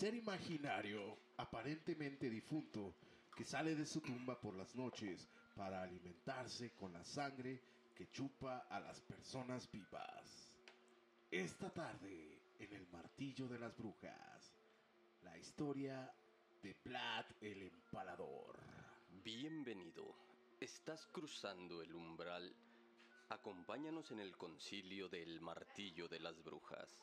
ser imaginario, aparentemente difunto, que sale de su tumba por las noches para alimentarse con la sangre que chupa a las personas vivas. Esta tarde, en el martillo de las brujas, la historia de Vlad el Empalador. Bienvenido. Estás cruzando el umbral. Acompáñanos en el concilio del martillo de las brujas.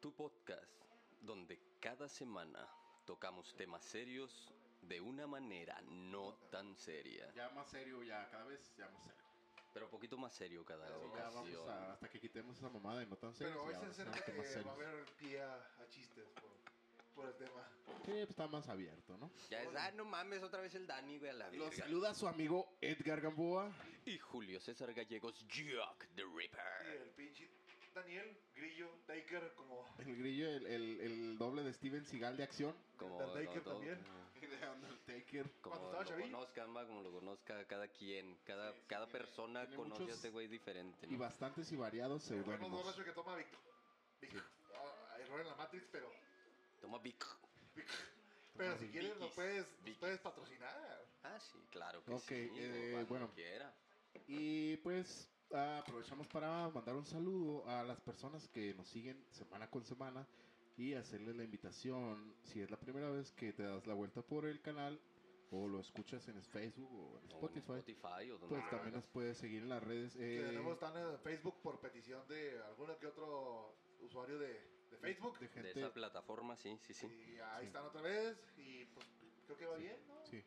Tu podcast, donde cada semana tocamos temas serios de una manera no tan seria. Ya más serio, ya cada vez ya más serio. Pero poquito más serio cada Ya ocasión. vamos a- hasta que quitemos esa mamada y no tan serio. Pero hoy se acerca que va a haber pie a, a chistes por, por el tema. Sí, pues está más abierto, ¿no? Ya es, ah, no mames, otra vez el Dani, güey, a la Lo verga. saluda su amigo Edgar Gamboa. Y Julio César Gallegos, Jack the Y Ripper. el pinche Daniel, Grillo, Taker, como El grillo, el, el, el doble de Steven Seagal de acción. Como Undertaker no, todo- también. Y de Undertaker. Como lo chavillo. conozcan, va, como lo conozca cada quien. Cada, Sí, sí, cada tiene- persona tiene conoce muchos a este güey diferente. Y ¿no? bastantes y variados el bueno seudónimos. borracho que toma Vic. Vic. Ah, error en la Matrix, pero. Toma Vic. Vic. Pero si Vic. quieres, Vikis. puedes, puedes patrocinar. Ah, sí, claro que Ok, sí. eh, bueno. quiera. Y pues aprovechamos para mandar un saludo a las personas que nos siguen semana con semana y hacerles la invitación, si es la primera vez que te das la vuelta por el canal o lo escuchas en Facebook o en O en Spotify, o donde pues también nos puedes seguir en las redes. Que eh, tenemos están en Facebook por petición de alguno que otro usuario de, de Facebook. de esa plataforma, sí, sí, sí. Y ahí Sí. están otra vez. Y pues creo que va bien, ¿no? Sí,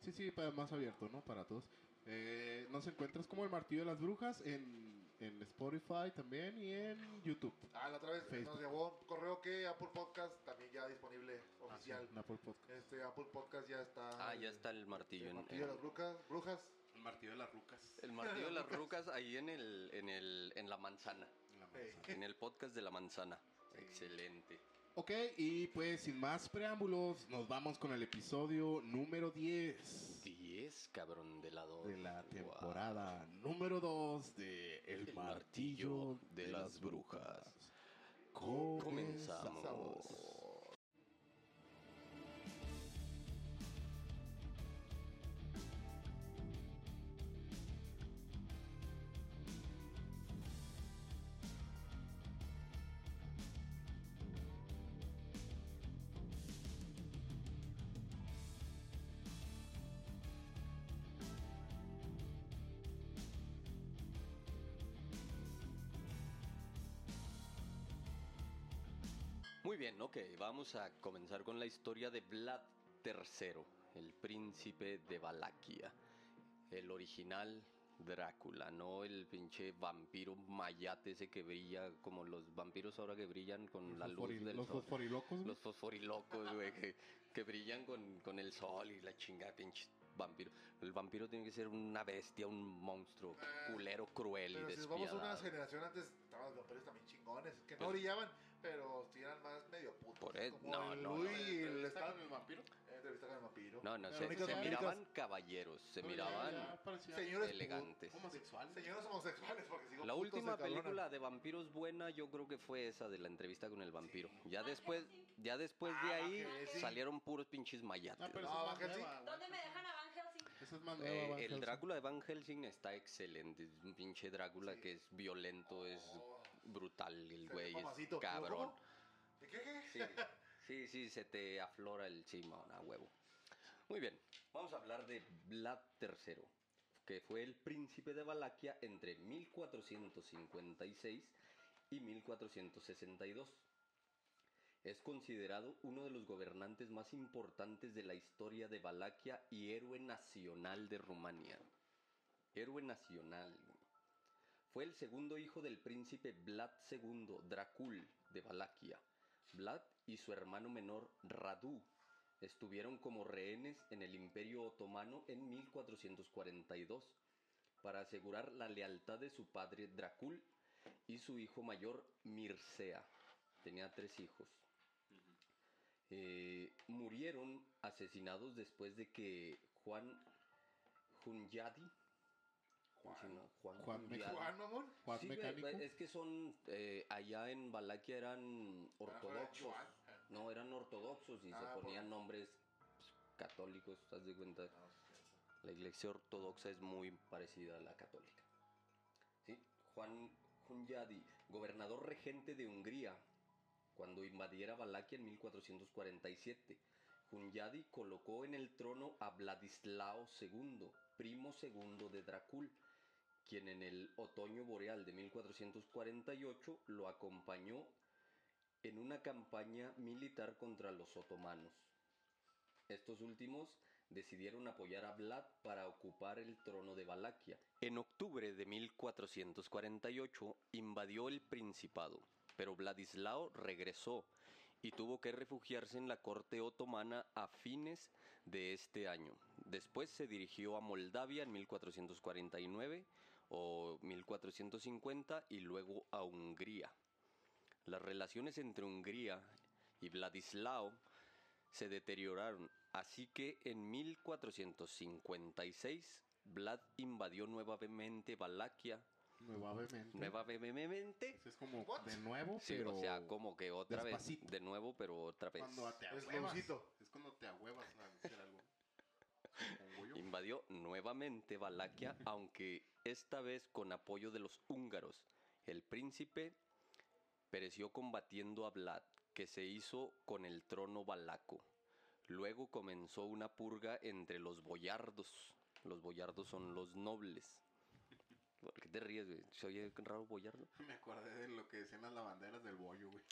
sí, sí, para más abierto, ¿no? Para todos. Eh, nos encuentras como el Martillo de las Brujas en, en Spotify también y en YouTube. Ah, la otra vez Facebook. nos llegó un correo que Apple Podcast también ya disponible oficial. En Apple Podcast. Este Apple Podcast ya está. Ah, ya está el martillo. El en- martillo de las brujas. brujas. El Martillo de las Rucas. el martillo de las rucas ahí en el, en el, en la manzana. En el podcast de la manzana. Excelente. Ok, y pues sin más preámbulos, nos vamos con el episodio número 10 10, cabrón, de la dos. de la Wow. temporada número 2 de El, El Martillo de, las Brujas. Comenzamos. Muy bien, ok, vamos a comenzar con la historia de Vlad III, el príncipe de Valaquia. El original Drácula, no el pinche vampiro mayate ese que brilla como los vampiros ahora que brillan con la luz Fosfori- del los sol. fosforilocos, güey. Los fosforilocos, güey, que, que brillan con, con el sol y la chingada, pinche vampiro. El vampiro tiene que ser una bestia, un monstruo, culero, cruel y si nos vamos a una despiadado. generación antes, estaban los vampiros también chingones. Que no brillaban, pero sí eran más medio putos. Por eso- Como no, el no, Luis no. y el ¿Está con el vampiro? Entrevista con el vampiro. No, no, se, se miraban caballeros, se miraban ya Señores elegantes. homosexuales. Señores homosexuales, porque sigo La última película de vampiros buena yo creo que fue esa de la entrevista con el vampiro. Ya después, ya después de Ah, ahí Helsing. salieron puros pinches mayates. Ah, pero No, güey. ¿Dónde me dejan a Van Helsing? Esa es más Eh, nueva, Van el. Drácula de Van Helsing está excelente. Es un pinche Drácula que es violento, es brutal. El güey es cabrón. ¿Cómo? ¿Qué, qué, qué? Sí, sí, sí, se te aflora el chima, a huevo. Muy bien, vamos a hablar de Vlad III, que fue el príncipe de Valaquia entre 1456 y 1462. Es considerado uno de los gobernantes más importantes de la historia de Valaquia y héroe nacional de Rumania. Héroe nacional. Fue el segundo hijo del príncipe Vlad II Dracul de Valaquia. Vlad y su hermano menor Radu estuvieron como rehenes en el Imperio Otomano en 1442 para asegurar la lealtad de su padre Dracul y su hijo mayor Mircea. Tenía tres hijos. Eh, murieron asesinados después de que Juan Hunyadi ¿cómo se llama? Juan, Juan Hunyadi. Juan, mamón. Juan Sí, Mecánico. es que son, eh, allá en Valaquia eran ortodoxos. Juan. No, eran Juan ortodoxos y Ah, se por- ponían nombres pues, católicos, ¿estás de cuenta? Sí. La iglesia ortodoxa es muy parecida a la católica. ¿Sí? Juan Hunyadi, gobernador regente de Hungría, cuando invadiera Valaquia en 1447. Hunyadi colocó en el trono a Vladislao II, primo segundo de Dracul, quien en el otoño boreal de 1448 lo acompañó en una campaña militar contra los otomanos. Estos últimos decidieron apoyar a Vlad para ocupar el trono de Valaquia. En octubre de 1448 invadió el Principado, pero Vladislao regresó y tuvo que refugiarse en la corte otomana a fines de este año. Después se dirigió a Moldavia en 1449 o 1450 y luego a Hungría. Las relaciones entre Hungría y Vladislao se deterioraron, así que en 1456 Vlad invadió nuevamente Valaquia, Nuevamente. nuevamente, Es como What? de nuevo, sí, pero... o sea, como que otra despacito. vez, de nuevo, pero otra vez. Cuando te Es ahuevas. Es cuando te ahuevas a hacer algo. Supongo yo. Invadió nuevamente Valaquia, aunque esta vez con apoyo de los húngaros. El príncipe pereció combatiendo a Vlad, que se hizo con el trono valaco. Luego comenzó una purga entre los boyardos. Los boyardos son los nobles. ¿Por qué te ríes, güey? ¿Se oye raro boyardo? Me acordé de lo que decían las lavanderas del bollo, güey.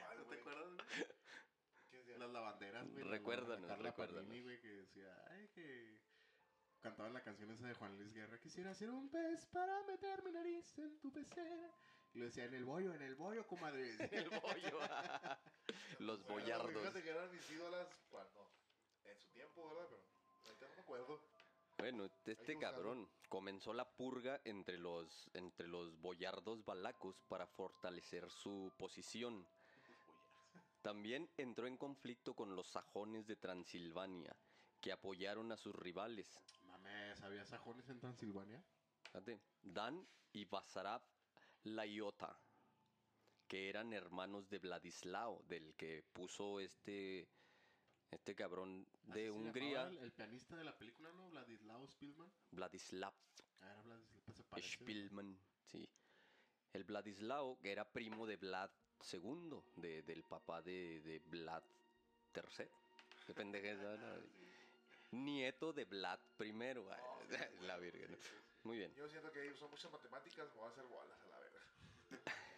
¿Cuál, ¿No te acuerdas, güey? Las lavanderas, güey. Recuérdanos, la recuérdanos. Panini, güey, que decía, ay, que cantaban la canción esa de Juan Luis Guerra, quisiera ser un pez para meter mi nariz en tu pecera. Y lo decía, en el bollo, en el bollo, comadre. El bollo. los Bueno, boyardos. Fíjate que eran mis ídolas cuando. En su tiempo, ¿verdad? Pero. Ahorita no me acuerdo. Bueno, este cabrón comenzó la purga entre los, entre los boyardos balacos para fortalecer su posición. También entró en conflicto con los sajones de Transilvania, que apoyaron a sus rivales, Mames, ¿había sajones en Transilvania? fíjate, Dan y Basarab Laiota, que eran hermanos de Vladislao, del que puso este, este cabrón de Hungría, El, el pianista de la película, ¿no? Vladislao Spielman. Vladislav Ah, era Vladislao, pues se parece. Spielman, sí. El Vladislao, que era primo de Vlad II, de- del papá de, de Vlad III. Qué pendejez, ¿no? Nieto de Vlad I. La virgen. Muy bien. Yo siento que son muchas matemáticas, me voy a hacer bolas a la verga.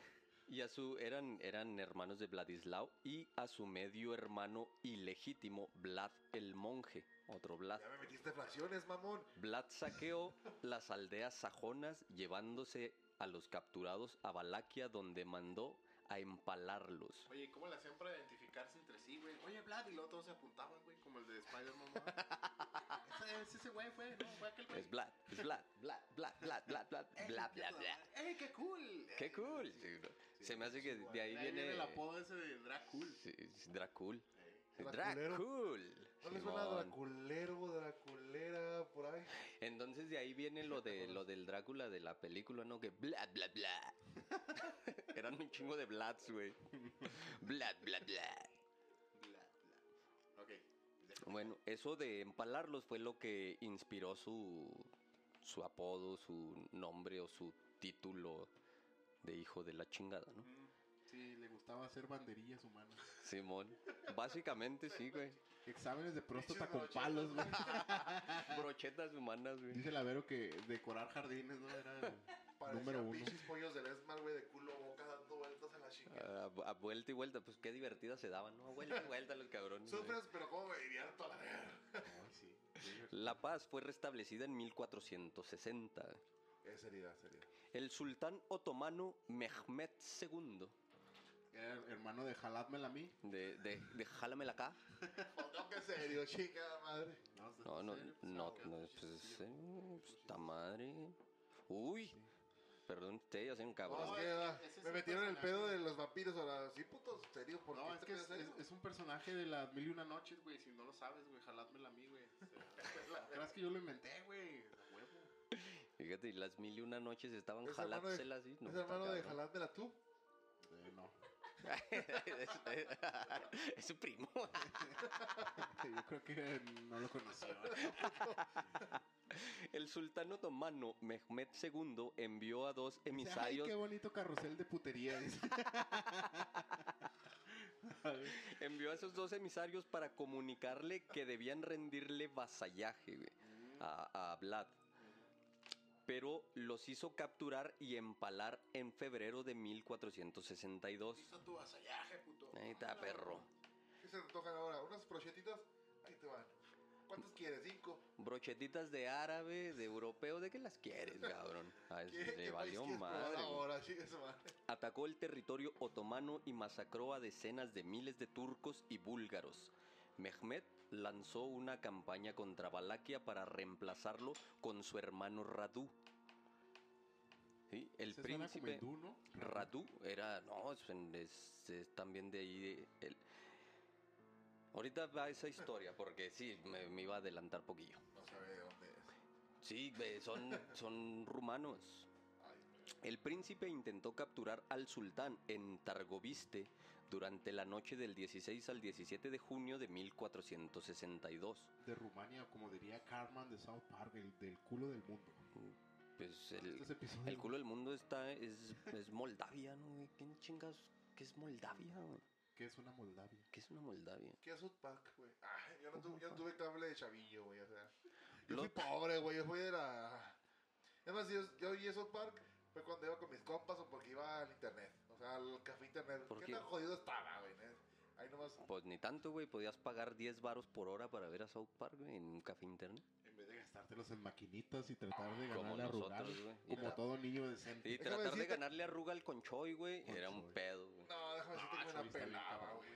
Y a su, eran, eran hermanos de Vladislao y a su medio hermano ilegítimo, Vlad el Monje, otro Vlad. Ya me metiste fracciones, mamón. Vlad saqueó las aldeas sajonas llevándose a los capturados a Valaquia donde mandó a empalarlos. Oye, ¿cómo le hacían para identificarse entre sí, güey? Oye, Vlad, y luego todos se apuntaban, güey, como el de Spider-Man. ese, ese- güey fue, no, fue aquel güey. Es Vlad, es Vlad, Vlad, Vlad, Vlad, Vlad, Vlad, Ey, Vlad, qué Vlad, Vlad. ¡Ey, qué cool! ¡Qué cool! Sí. Se me hace que de ahí ahí viene el viene... apodo ese de Dracul. Sí, es Dracul. Draculero. Dracul. ¿No le suena. Draculero, Draculera, por ahí? Entonces de ahí viene lo de lo del Drácula de la película, ¿no? Que bla bla bla. Eran un chingo de Blads, güey. Bla bla bla. Bla, bla. Ok. Bueno, eso de empalarlos fue lo que inspiró su su apodo, su nombre o su título de hijo de la chingada, ¿no? Mm, Sí, le gustaba hacer banderillas humanas. Simón. Básicamente sí, güey. Exámenes de próstata con palos, güey. Brochetas humanas, güey. Dice Lavero que decorar jardines, ¿no? Era número uno. pinches pollos del Esmar, güey, de culo a boca dando vueltas a la chingada. A, a vuelta y vuelta, pues qué divertidas se daban, ¿no? A vuelta y vuelta los cabrones. Sufres, pero cómo me divierto a la verga. Ay, sí. La paz fue restablecida en 1460. Es seriedad, seriedad. El sultán otomano Mehmed II, Era el hermano de Jaládmela a mí. de, de, de Jálamela acá. No, que serio, chingada madre. No, no, no, Pues, no, ah, pues, eh, pues, esta madre. Uy, perdón, usted ya soy un cabrón. es que, que ah, me metieron el pedo de los vampiros ahora. Sí, putos, serio, ¿por No, qué es que es, un personaje de las mil y una noches, güey. Si no lo sabes, güey, jaládmela a mí, güey. O sea, ¿Crees que yo lo inventé, güey? A huevo. Fíjate, y las mil y una noches estaban ¿Es hermano de- jalándoselas así. No, ¿Es hermano de jaládmela tú? Eh, no. es su primo. Yo creo que no lo conoció. El sultán otomano Mehmed II envió a dos Ay, emisarios, qué bonito carrusel de putería. envió a esos dos emisarios para comunicarle que debían rendirle vasallaje güey, a, a Vlad. Pero los hizo capturar y empalar en febrero de 1462. Hizo tu vasallaje, puto. Ahí está, perro. ¿Qué se te tocan ahora? ¿Unas brochetitas? Ahí te van. ¿Cuántos quieres? ¿Cinco? Brochetitas de árabe, de europeo, ¿de qué las quieres, cabrón? A ¿Qué, le valió madre. ahora? Madre. Atacó el territorio otomano y masacró a decenas de miles de turcos y búlgaros. Mehmed lanzó una campaña contra Valaquia para reemplazarlo con su hermano Radu. Sí, el Se suena como príncipe hindú, ¿no? Radu era, no, es, es- es también de ahí. de- el- Ahorita va esa historia porque sí, me, me iba a adelantar poquillo. No sabe de dónde es. Sí, son, son rumanos. El príncipe intentó capturar al sultán en Targoviste durante la noche del 16 al 17 de junio de 1462. De Rumania, como diría Carmen de South Park, el del culo del mundo. Pues el, Estos episodios- el culo del mundo está es, es Moldavia, ¿no? ¿Quién chingas? ¿Qué es Moldavia? Que es una Moldavia. ¿Qué es una Moldavia? ¿Qué es South Park, güey? Ay, yo no, tuve, yo no tuve cable de chavillo, güey. O sea, yo Lo- fui pobre, güey. Yo fui de la. Es más, yo, yo oí South Park fue cuando iba con mis compas o porque iba al internet. O sea, al café internet. ¿Por ¿Qué, qué? tan jodido estaba, güey? Ahí nomás. Pues ni tanto, güey. Podías pagar 10 varos por hora para ver a South Park güey, en un café internet. En vez de gastártelos en maquinitas y tratar de Como ganarle a Rugal. nosotros, güey. Como todo niño decente. Y tratar de ganarle a Rugal con Choi, güey, era un pedo, güey. No, déjame decirte Ah, que me la pelaba, güey.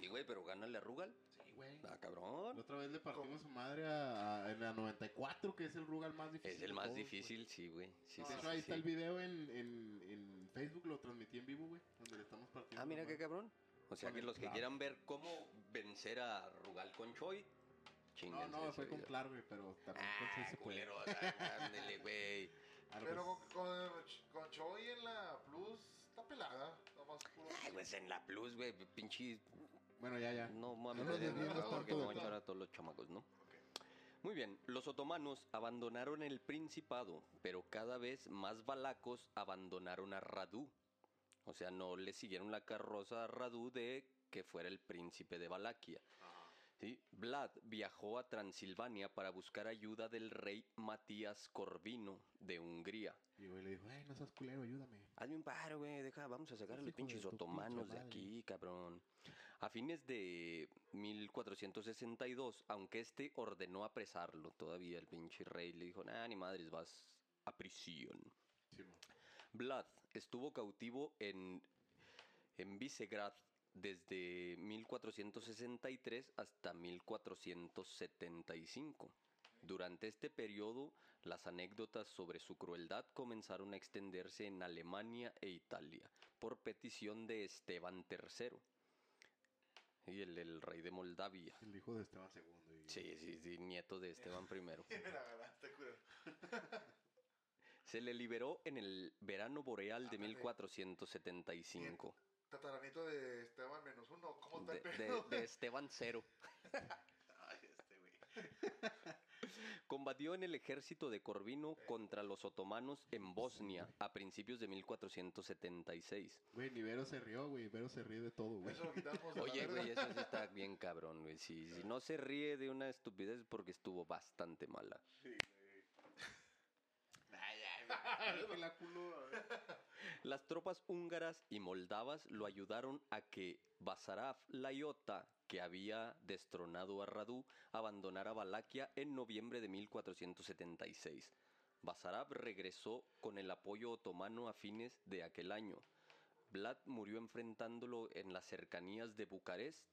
Sí, güey, pero gánale a Rugal. Sí, güey. Ah, La cabrón. otra vez le partimos su madre a, a- en la 94, que es el Rugal más difícil. Es el más todos, difícil, sí, güey. Sí, güey. sí, De hecho, sí, ahí sí. está el video en, en, en Facebook, lo transmití en vivo, güey. Donde le estamos partiendo. Ah, mira la qué cabrón. O sea Con que los que quieran ver cómo vencer a Rugal con Choi, No, no, fue con. Clark, güey, pero también con Ah, sí se puede. culero, ah, ándele, güey. Ah, Pero con, con, con Choy en la Plus está pelada. Nomás puro. Ay, pues en la Plus, güey, pinche... Bueno, ya, ya. No mames, No porque de voy a echar a todos los chamacos, ¿no? Muy bien, los otomanos abandonaron el principado, pero cada vez más valacos abandonaron a Radu. O sea, no le siguieron la carroza a Radu de que fuera el príncipe de Valaquia. ¿Sí? Vlad viajó a Transilvania para buscar ayuda del rey Matías Corvino de Hungría. Y güey le dijo, ay, no seas culero, ayúdame. Hazme un paro, güey, deja, vamos a sacar a los de pinches tu pinche otomanos de aquí, cabrón. A fines de 1462, aunque este ordenó apresarlo, todavía el pinche rey le dijo, nah, ni madres, vas a prisión. Sí. Vlad estuvo cautivo en, en Visegrad desde 1463 hasta 1475. Durante este periodo, las anécdotas sobre su crueldad comenzaron a extenderse en Alemania e Italia por petición de Esteban III, y el, el rey de Moldavia. El hijo de Esteban II. y- Sí, sí, sí, nieto de Esteban I. Se le liberó en el verano boreal de Ándale. 1475. Tataranito de Esteban menos uno. ¿Cómo está De, el de- pedo? de Esteban Cero. Ay, este, güey. Combatió en el ejército de Corvino contra los otomanos en Bosnia a principios de 1476. Güey, ni Vero se rió, güey. Vero se ríe de todo, güey. Eso lo quitamos. Oye, güey, eso sí está bien cabrón, güey. Si, si no se ríe de una estupidez es porque estuvo bastante mala. Que la culo, a ver. Las tropas húngaras y moldavas lo ayudaron a que Basarab Layota, que había destronado a Radu, abandonara Valaquia en noviembre de 1476. Basarab regresó con el apoyo otomano a fines de aquel año. Vlad murió enfrentándolo en las cercanías de Bucarest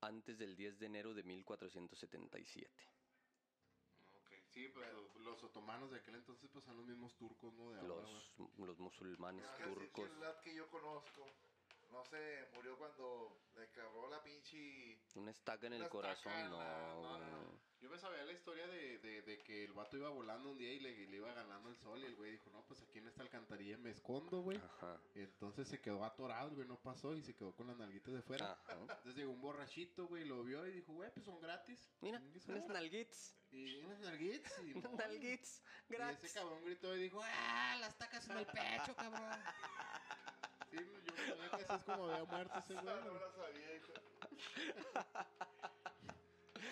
antes del 10 de enero de 1477. Sí, pues los, los otomanos de aquel entonces pues son los mismos turcos, ¿no? De ahora, Los, los musulmanes turcos. El lad que yo conozco, no sé, murió cuando Le clavó la pinche. Una estaca en el corazón, no, no, no. Yo me sabía la historia de, de, de que el vato iba volando un día y le, le iba ganando el sol y el güey dijo, no, pues aquí en esta alcantarilla me escondo, güey. Ajá. Entonces se quedó atorado, el güey no pasó y se quedó con las nalguitas de fuera. Ajá. Entonces llegó un borrachito, güey, lo vio y dijo, güey, pues son gratis. Mira, unas madre. nalguits. Y unas nalguitas. Y, Unas no, nalguits. y ese Gratis. cabrón gritó y dijo, ¡ah, las tacas en el pecho, cabrón! Sí, así es como había muerto ese güey. no la sabía, hijo.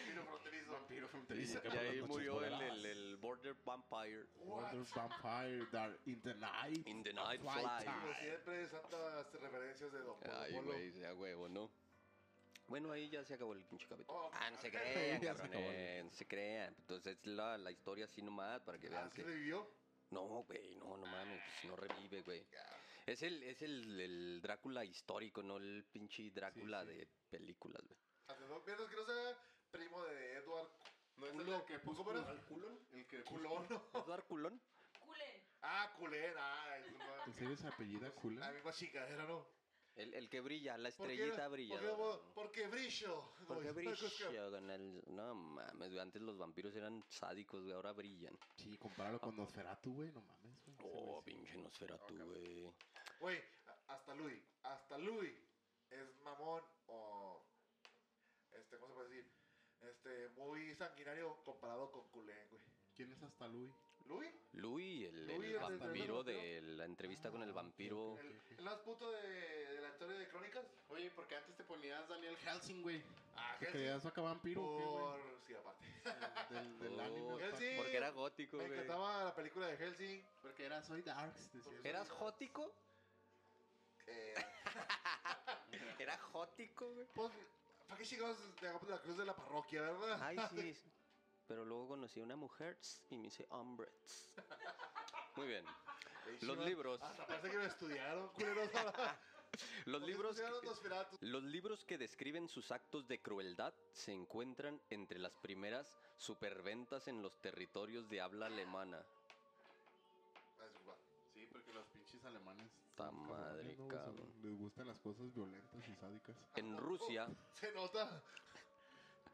Tiro fronterizo. Vampiro fronterizo. Y ahí murió el, el, el Border Vampire. Wonder Vampire that in the night. In the night fly. Como siempre, santas referencias de Don Polo Ay, güey, sea huevo, ¿no? Bueno, ahí ya se acabó el pinche capítulo. Oh, ah, no se crean, cabrones, no se crean. Entonces la, la historia así nomás para que vean Ah, ¿sí que... revivió? No, güey, no, no mames, pues no revive, güey. Ya. Es el, es el, el Drácula histórico, no el pinche Drácula Sí, sí. de películas, güey. Todo, Mientras que no sea primo de Edward ¿No es el Culo. del crepúsculo? ¿Cómo era? El que Culón. ¿Edward Culón? Culen. Ah, culén. Ah. ¿En serio se apellida La Cullen? misma chingadera, ¿no? El, el que brilla, la ¿Por qué? estrellita brilla. Porque, porque brillo. Porque con el... No mames, güey, antes los vampiros eran sádicos, güey, ahora brillan. Sí, compáralo con Nosferatu, güey, no mames, Oh, güey sí. pinche Nosferatu, güey. Güey, a- hasta Louis. Hasta Louis es mamón o. Este, ¿cómo se puede decir? Este, muy sanguinario comparado con culén, güey. ¿Quién es hasta Louis? ¿Louis? Louis, el, Louis, el el de- vampiro de la entrevista con el vampiro. ¿El, el más puto de, de la historia de Crónicas? Oye, porque antes te ponías Daniel Helsing, güey. Ah, ¿Te Helsing. creías acá vampiro o qué, güey? Por. Sí, aparte. Del, del Oh, anime. Helsing. Porque era gótico, Me encantaba la película de Helsing. Porque era Soy Darks, decías. ¿Eras jótico? Eh, ¿Era jótico, güey? pues, ¿para qué chingados te hagamos la cruz de la parroquia, verdad? Ay, sí. Pero luego conocí a una mujer y me hice hombres. Muy bien. Los libros. Hasta parece que lo estudiaron, culeros. Los libros, que, los libros que describen sus actos de crueldad se encuentran entre las primeras superventas en los territorios de habla alemana. Ah. Sí, porque los pinches alemanes. Ta madre, cabrón. Les gustan las cosas violentas y sádicas. En Rusia, Se nota.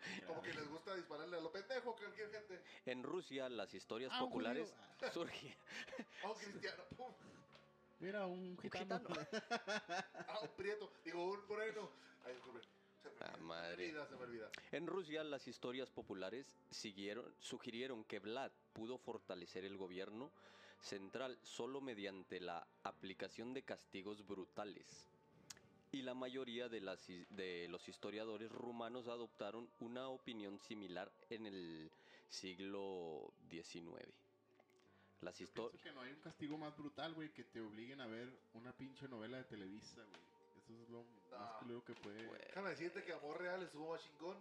Como que les gusta dispararle a lo pendejo que cualquier gente. en Rusia las historias Ah, un populares. A un cristiano. pum. Mira, un gitano. un prieto. Digo, un moreno. Ay, disculpe. Se me Ah, olvida, madre. Se me olvida, se me olvida. En Rusia las historias populares siguieron, sugirieron que Vlad pudo fortalecer el gobierno central solo mediante la aplicación de castigos brutales. Y la mayoría de, las de los historiadores rumanos adoptaron una opinión similar en el siglo XIX. Las historias... que no hay un castigo más brutal, güey, que te obliguen a ver una pinche novela de Televisa, güey. Eso es lo más culero que puede. Déjame decirte que Amor Real estuvo más chingón.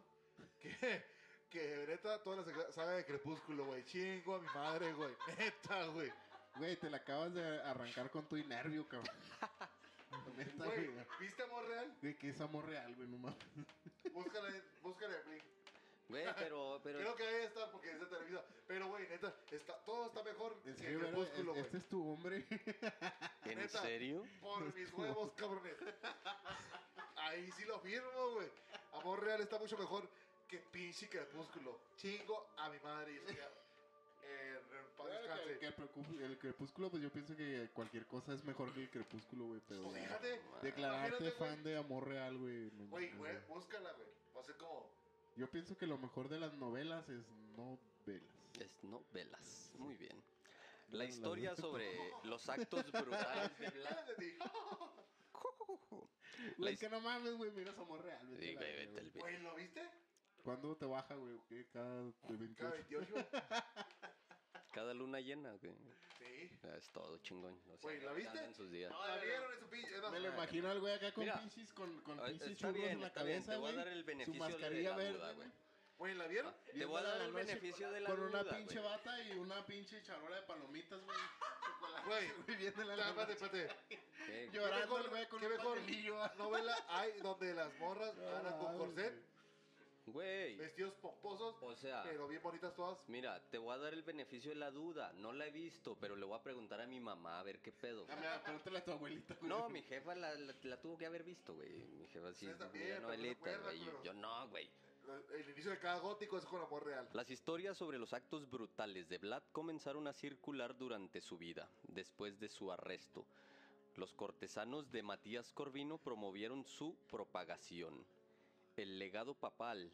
Que, que neta, toda la saga- saga de Crepúsculo, güey. Chingo a mi madre, güey. Neta, güey. Güey, te la acabas de arrancar con tu nervio, cabrón. Neta, Güey, güey. ¿viste Amor Real? Güey, que es amor real, güey, no mames. Búscala en Blink. Güey, pero... pero Creo que ahí está porque es de Televisa. Pero, güey, neta, está, todo está mejor que ¿verdad? Crepúsculo, güey. Este es tu hombre. ¿En neta. serio? Por mis huevos, cabrones. Ahí sí lo firmo, güey. Amor Real está mucho mejor que pinche Crepúsculo. Chingo a mi madre. Y eso ya. Eh, en paz Bueno, descanse. que, que el, el crepúsculo, pues yo pienso que cualquier cosa es mejor que el crepúsculo, güey. Pero Pues fíjate. declararte fan de amor real, güey. Güey, güey, búscala, güey. Va a ser como. Yo pienso que lo mejor de las novelas es novelas. Es novelas. Muy bien. La historia sobre los actos brutales de Vlad. Güey, que no mames, güey, miras amor real. vete Sí, a la güey, vete al güey. Güey, ¿lo viste? ¿Cuándo te baja, güey? ¿Qué? Cada de Cada 28. 28. Cada luna llena, güey. Sí. Es todo chingón. O sea, Güey, ¿la viste? en sus días. ¿La vieron en su pinche? no, Me lo imagino al güey acá con Mira. pinches, con, con pinches churros bien, en la está bien, cabeza, te voy a dar el Su beneficio de mascarilla la verde, duda, güey. güey. ¿la vieron? Te Viendo voy a dar el beneficio de la Con una duda, pinche güey. bata y una pinche charola de palomitas, güey. Güey, viendo la espérate, espérate. Llorando el güey con qué un mejor? novela hay donde las morras No andan con corset? Güey. Vestidos pomposos, O sea, pero bien bonitas todas. mira, te voy a dar el beneficio de la duda. No la he visto, pero le voy a preguntar a mi mamá a ver qué pedo. Ah, mira, pregúntale a tu abuelita, güey. No, mi jefa la, la- la tuvo que haber visto, güey. Mi jefa sí, también, pero no güey. culero. Yo no, güey. El inicio de cada gótico es con amor real. Las historias sobre los actos brutales de Vlad comenzaron a circular durante su vida, después de su arresto. Los cortesanos de Matías Corvino promovieron su propagación. El legado papal,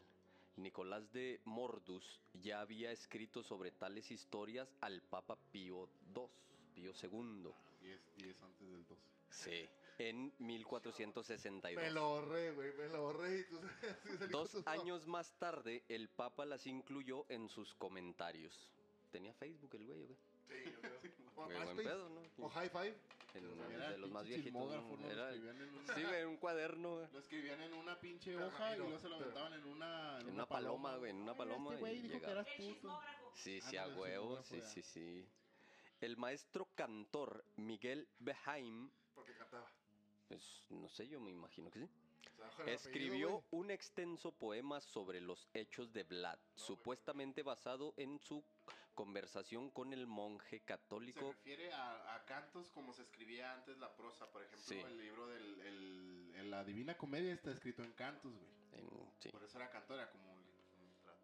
Nicolás de Mordus, ya había escrito sobre tales historias al Papa Pío II, Pío II, 10, 10 antes del 12. sí, en 1462. Me lo ahorré, güey, me lo ahorré y tú Dos años más tarde, el Papa las incluyó en sus comentarios. Tenía Facebook el güey, güey. Sí, yo creo. O buen pedo, ¿no? O High Five. En- Era de el los más viejitos. Sí, güey, en un cuaderno, güey. Lo escribían en una pinche hoja y luego se lo aventaban en una... En una paloma, güey, en una Ay, paloma Este güey y dijo que llegaba. eras El puto. chismógrafo. Sí, sí, a el huevo, sí, sí, sí. El maestro cantor Miguel Behaim, Porque cantaba. pues no sé, yo me imagino que sí, el escribió apellido, un extenso poema sobre los hechos de Vlad, supuestamente basado en su conversación con el monje Se católico. refiere a, a cantos como se escribía antes la prosa. Por ejemplo, Sí. el libro el- la Divina Comedia está escrito en cantos, güey. en- sí. Por eso era cantor, era como un, un literato.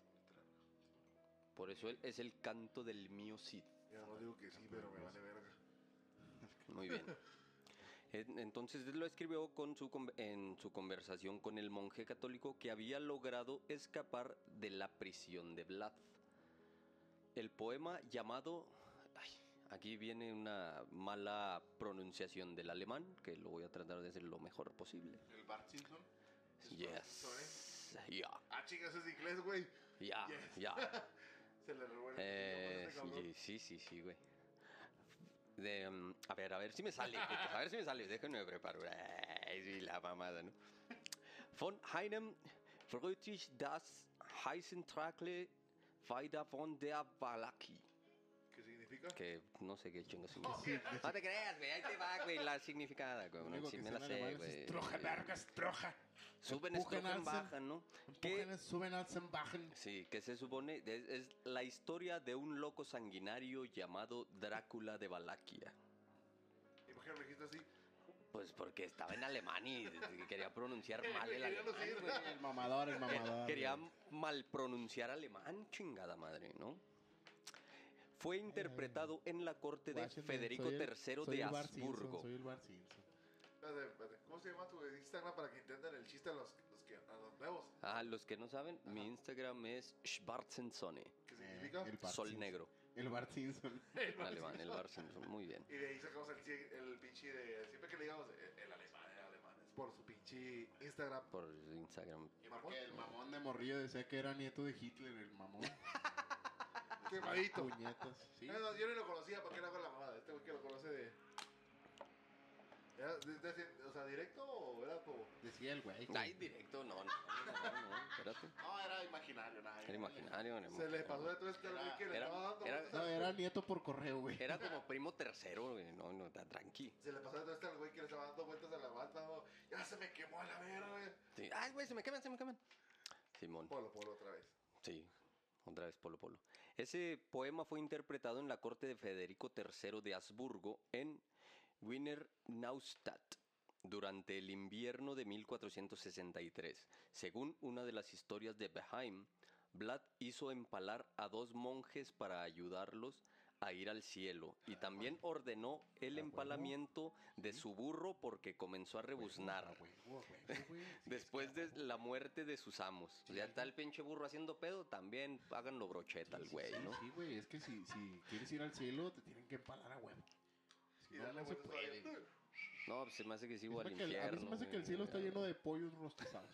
Por eso él es el canto del mío Cid. Ya no digo que sí, pero me vale verga. Muy bien. En- Entonces él lo escribió con su, con- en su conversación con el monje católico que había logrado escapar de la prisión de Vlad. El poema llamado... ay, aquí viene una mala pronunciación del alemán, que lo voy a tratar de hacer lo mejor posible. El Bart Simpson. Yes. Ya, Ah, chingas, es inglés, güey. ya, Yes. ya. Se le revuelve. Eh, este sí, sí, sí, güey. De, mm, a ver, a ver si me sale, a ver si me sale, déjenme me preparo. Ay, sí, la mamada, ¿no? Von einem Friedrich das Heisentragle weiter von der Valaki. ¿Qué significa? Que no sé qué chingo significa. No te creas, güey, ahí te va, güey, la significada, güey. No, que me sé la sé, güey. Stroja, vergas, Stroja. Suben, alcen. bajan, ¿no? Que suben, alzan, bajen. Sí, que se supone es, es la historia de un loco sanguinario llamado Drácula de Valaquia. ¿Y por qué lo dijiste así? Pues porque estaba en alemán y quería pronunciar mal el Quería alemán. güey. El mamador, el mamador. Quería güey. mal pronunciar alemán, chingada madre, ¿no? Fue interpretado en la corte de Federico soy el- III soy de el Bart Simpson, Habsburgo. Soy el Bart Simpson. Espérate, espérate. ¿Cómo se llama tu Instagram para que intenten el chiste a los, los, que, a los nuevos? Ah, los que no saben, mi Instagram es Schwarzensonne, ¿Qué Eh, significa? el Bart sol Simpson. negro, El Bart Simpson. en alemán, el Barzensson, muy bien. Y de ahí sacamos el, el pinche de. Siempre que le digamos el, el alemán, el alemán. Es por su pinche Instagram. Por Instagram. Y porque el mamón de morrillo decía que era nieto de Hitler, el mamón. Quemadito. Puñetas. Sí. No, no, yo ni lo conocía porque era con la mamada. Este güey que lo conoce de. ¿Era de- de- o sea, directo o era como.? Decía el güey. Ay, directo, no, no, no, no, espérate. No, era imaginario, nada. Era imaginario, era Se le pasó de todo este al güey que le Era- estaba dando. era- vueltas No, al- era nieto por correo, güey. Era como primo tercero, güey. No, no, ta- tranqui. Se le pasó de todo este al güey que le estaba dando vueltas a la bata. ¿no? Ya se me quemó a la verga, güey. Sí. Ay, güey, se me queman, se me queman. Simón. Polo, polo otra vez. Sí, otra vez Polo Polo. Ese poema fue interpretado en la corte de Federico III de Habsburgo en Wiener Neustadt durante el invierno de 1463. Según una de las historias de Beheim, Vlad hizo empalar a dos monjes para ayudarlos a ir al cielo y también ordenó el empalamiento de su burro porque comenzó a rebuznar. Después de la muerte de sus amos. Ya está el pinche burro haciendo pedo, también háganlo brocheta al güey, ¿no? Sí, güey, es que si, si quieres ir al cielo, te tienen que empalar a huevo. Y no, se puede. pues se me hace que al que el- infierno. A mí se me hace que el cielo está lleno de pollos rostizados.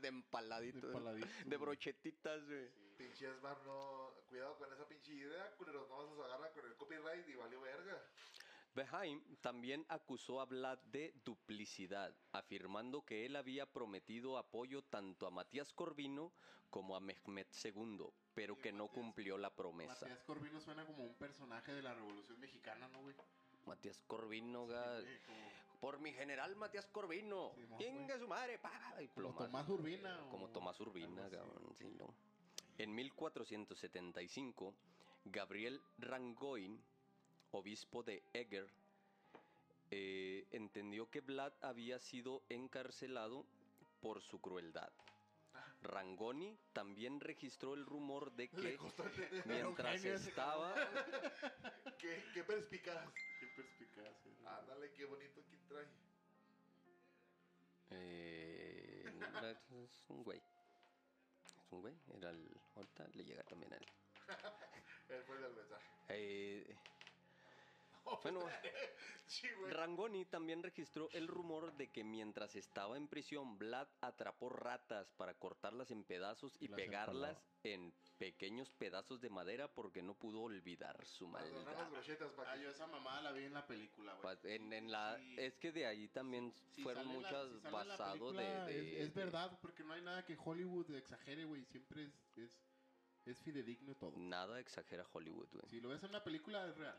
de empaladito. De empaladitos, De brochetitas, güey. Pinche Esmar, no. Cuidado con esa pinche idea, culeros. No vas a agarrar con el copyright y valió verga. Behaim también acusó a Vlad de duplicidad, afirmando que él había prometido apoyo tanto a Matías Corvino como a Mehmet II, pero Sí, que no cumplió la promesa. Matías Corvino suena como un personaje de la Revolución Mexicana, ¿no, güey? Matías Corvino, Sí, ga- güey, como- por mi general Matías Corvino. Sí, su madre, pa, Como. Tomás Urbina. o- Como Tomás Urbina, cabrón, sí, ¿no? En 1475, Gabriel Rangoin, obispo de Eger, eh, entendió que Vlad había sido encarcelado por su crueldad. Rangoni también registró el rumor de que mientras estaba Qué. Qué perspicaz. Qué bonito que trae. Eh, es un güey. Es un güey. Era el. Ahorita le llega también a él. Él fue el mensaje. Eh, bueno, Sí. Rangoni también registró el rumor de que mientras estaba en prisión, Vlad atrapó ratas para cortarlas en pedazos y Y las pegarlas en pequeños pedazos de madera porque no pudo olvidar su Las maldad. donadas brochetas Ah, yo esa mamada la vi en la película, güey. Pa- En, en la, Sí. es que de ahí también Si fueron muchas si en la basado de, película, de- es, es verdad, porque no hay nada que Hollywood exagere, güey. Siempre es, es, es fidedigno todo. Nada exagera Hollywood, güey. Si lo ves en una película, es real.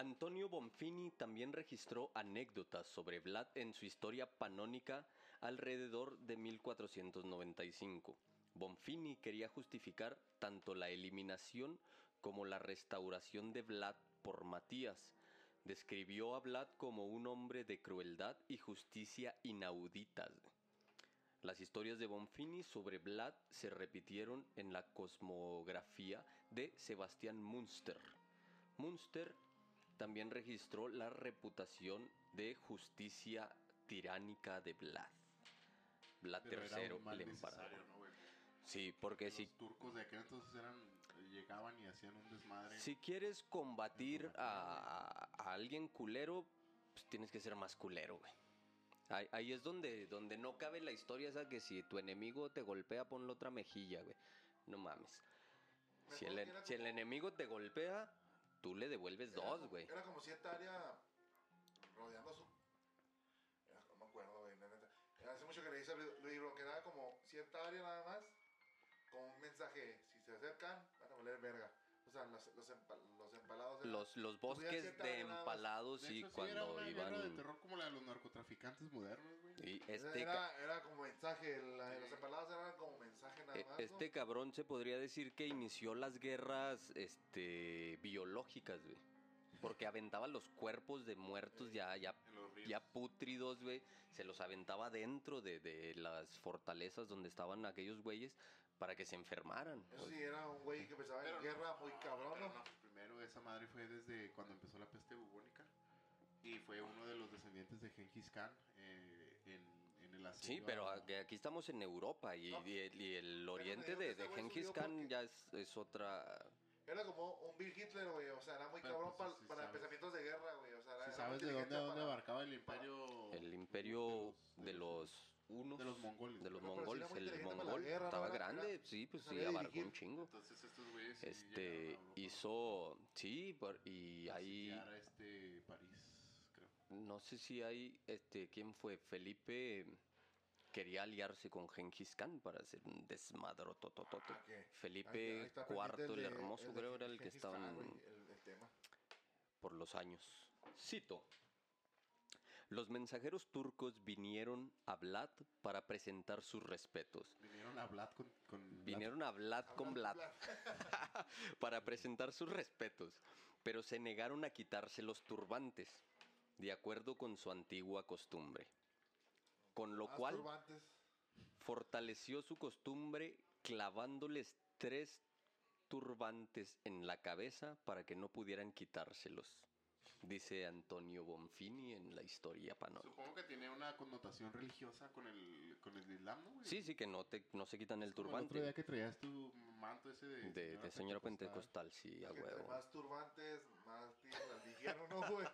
Antonio Bonfini también registró anécdotas sobre Vlad en su historia panónica alrededor de 1495. Bonfini quería justificar tanto la eliminación como la restauración de Vlad por Matías. Describió a Vlad como un hombre de crueldad y justicia inauditas. Las historias de Bonfini sobre Vlad se repitieron en la cosmografía de Sebastián Münster. Münster también registró la reputación de justicia tiránica de Vlad. Vlad III el emperador. Sí, porque Los si, turcos de aquel entonces eran, llegaban y hacían un desmadre. si quieres combatir a, a alguien culero, pues tienes que ser más culero, güey. Ahí, ahí es donde, donde no cabe la historia esa que si tu enemigo te golpea, ponle otra mejilla, güey. No mames. Si el, si el enemigo te golpea, tú le devuelves Era dos, güey. Era como cierta área rodeando su. Era- no me acuerdo, güey. Hace mucho que leí ese libro que era como cierta área nada más. Con un mensaje: si se acercan, van a valer verga. Sea, los, los, los empalados. eran- Los, los bosques de empalados, sí, hecho, sí, era cuando una iban. guerra de terror como la de los narcotraficantes modernos, güey. Y este, era, era como mensaje. la- los empalados eran como mensaje nada e- más. ¿no? este cabrón se podría decir que inició las guerras este, biológicas, güey. Porque aventaba los cuerpos de muertos ya, ya, ríos. ya pútridos, güey. Se los aventaba dentro de, de las fortalezas donde estaban aquellos güeyes para que se enfermaran. Eso sí, era un güey que pensaba en no, guerra muy cabrón, pero ¿no? primero esa madre fue desde cuando empezó la peste bubónica. Y fue uno de los descendientes de Genghis Khan eh, en, en el asedio Sí, pero a- aquí estamos en Europa y, No. y el, y el te oriente de, este de güey Genghis Khan ya es, es otra... Era como un Bill Hitler, güey. O sea, era muy Pero, cabrón pues, pa- sí para sabes. pensamientos de guerra, güey. O sea, era, Si era sabes de dónde, dónde para- abarcaba el imperio. El imperio de los unos. de los mongoles. De los Pero era mongoles. El mongol estaba grande, sí, pues sí, abarcó dirigir. un chingo. Entonces estos güeyes Este hizo, sí, por- y a ahí, este París, creo. no sé si hay, este, ¿quién fue? Felipe quería aliarse con Genghis Khan para hacer un desmadro tototote. Ah. Felipe IV el Hermoso, de creo, era el que estaba en- güey, el, el tema. por los años. Cito. Los mensajeros turcos vinieron a Vlad para presentar sus respetos. Vinieron a Vlad con. Vinieron a Vlad con Vlad para presentar sus respetos, pero se negaron a quitarse los turbantes, de acuerdo con su antigua costumbre. Con lo Más cual turbantes. fortaleció su costumbre clavándoles tres turbantes en la cabeza para que no pudieran quitárselos, dice Antonio Bonfini en la historia panónica. Supongo que tiene una connotación religiosa con el, con el Islam, ¿no, güey? Sí, sí, que no, te, no se quitan el como El otro turbante día que traías tu manto ese de. de, de señora pentecostal, sí, a huevo. más turbantes, más al infierno, ¿no, güey?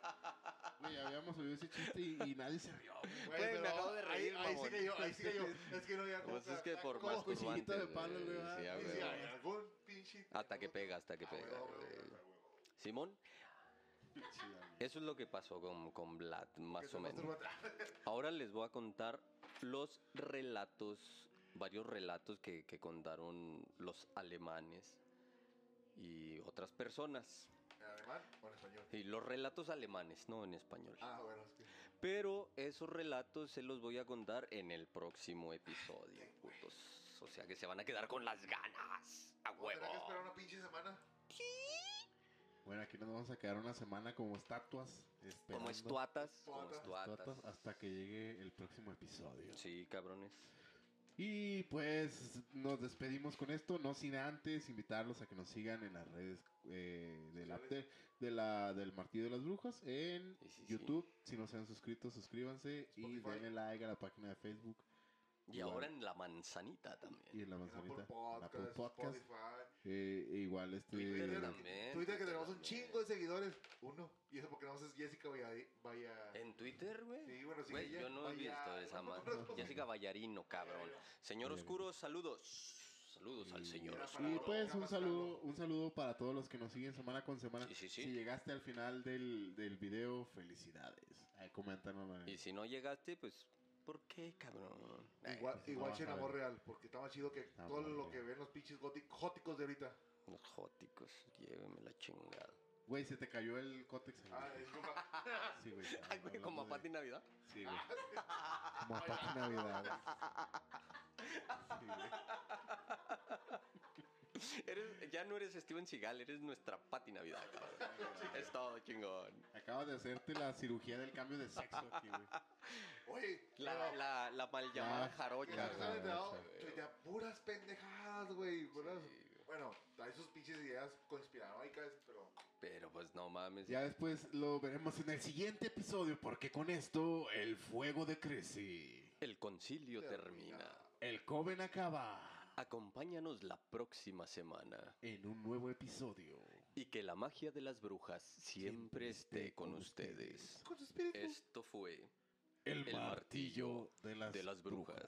Güey, habíamos oído ese chiste y, y nadie se rió, güey. Güey, Güey, me acabo de ahí- reír, Ahí, sí mamón. que yo, ahí sí que yo. Es que no había Pues es que por más turbantes, de palo, güey, ah, sí, a sí, Sí, huevo. Hasta que pega, hasta que Ah, pega. Simón, Sí. Eso es lo que pasó con, con Vlad, más o menos. Ahora les voy a contar los relatos, varios relatos que, que contaron los alemanes y otras personas. ¿En alemán o en español? Y los relatos alemanes, no en español. Ah, bueno, es que. Pero esos relatos se los voy a contar en el próximo episodio, putos. O sea que se van a quedar con las ganas. A ¿Vamos a huevo. que esperar una pinche semana? Bueno, aquí nos vamos a quedar una semana como estatuas. Como estuatas. Como Estuatas. hasta que llegue el próximo episodio. Sí, cabrones. Y pues nos despedimos con esto, no sin antes invitarlos a que nos sigan en las redes eh, de la, de, de la- del Martillo de las Brujas, en Sí, sí, sí. YouTube. Si no se han suscrito, suscríbanse y denle like a la página de Facebook Y Igual. ahora en la manzanita también. y en la En manzanita. Apple Podcast, Podcast. Spotify. Eh, e igual este... Twitter también. Twitter que tenemos un chingo de seguidores. Uno. Y eso porque no es Jessica vaya. vaya... ¿En Twitter, güey? Sí, bueno, sí, Güey, yo no he visto esa madre. Jessica Vallarino, cabrón. Señor. Oscuro, saludos. Saludos al señor. Y pues un saludo, un saludo para todos los que nos siguen semana con semana. Sí, sí, sí. Si llegaste al final del, del video, felicidades. Ahí coméntanos. Y si no llegaste, pues, ¿por qué, cabrón? Ay, Igual, pues, igual Amor ver. Real, porque está más chido que todo lo que ven los pinches góti- góticos de ahorita. Los jóticos, lléveme la chingada. Güey, se te cayó el cótex. ahí. Ah, disculpa. Sí, güey. Ay, güey, como a Pati Navidad. Sí, güey. Como a Pati Navidad. güey. Sí, güey. Eres, ya no eres Steven Seagal, eres nuestra Pati Navidad, cabrón. Es todo chingón. Acabas de hacerte la cirugía del cambio de sexo aquí, güey. Oye, La, pero- la, la mal llamada Ah, que jarocha, no ya, puras pendejadas, güey. puras- Sí. Bueno, hay sus pinches ideas conspiranoicas, pero Pero pues no mames. Ya después lo veremos en el siguiente episodio, porque con esto el fuego decrece. El concilio Termina. termina. El Coven acaba Acompáñanos la próxima semana en un nuevo episodio. y que la magia de las brujas siempre esté con ustedes. con su espíritu. Esto fue El, El martillo, martillo de las, de las brujas.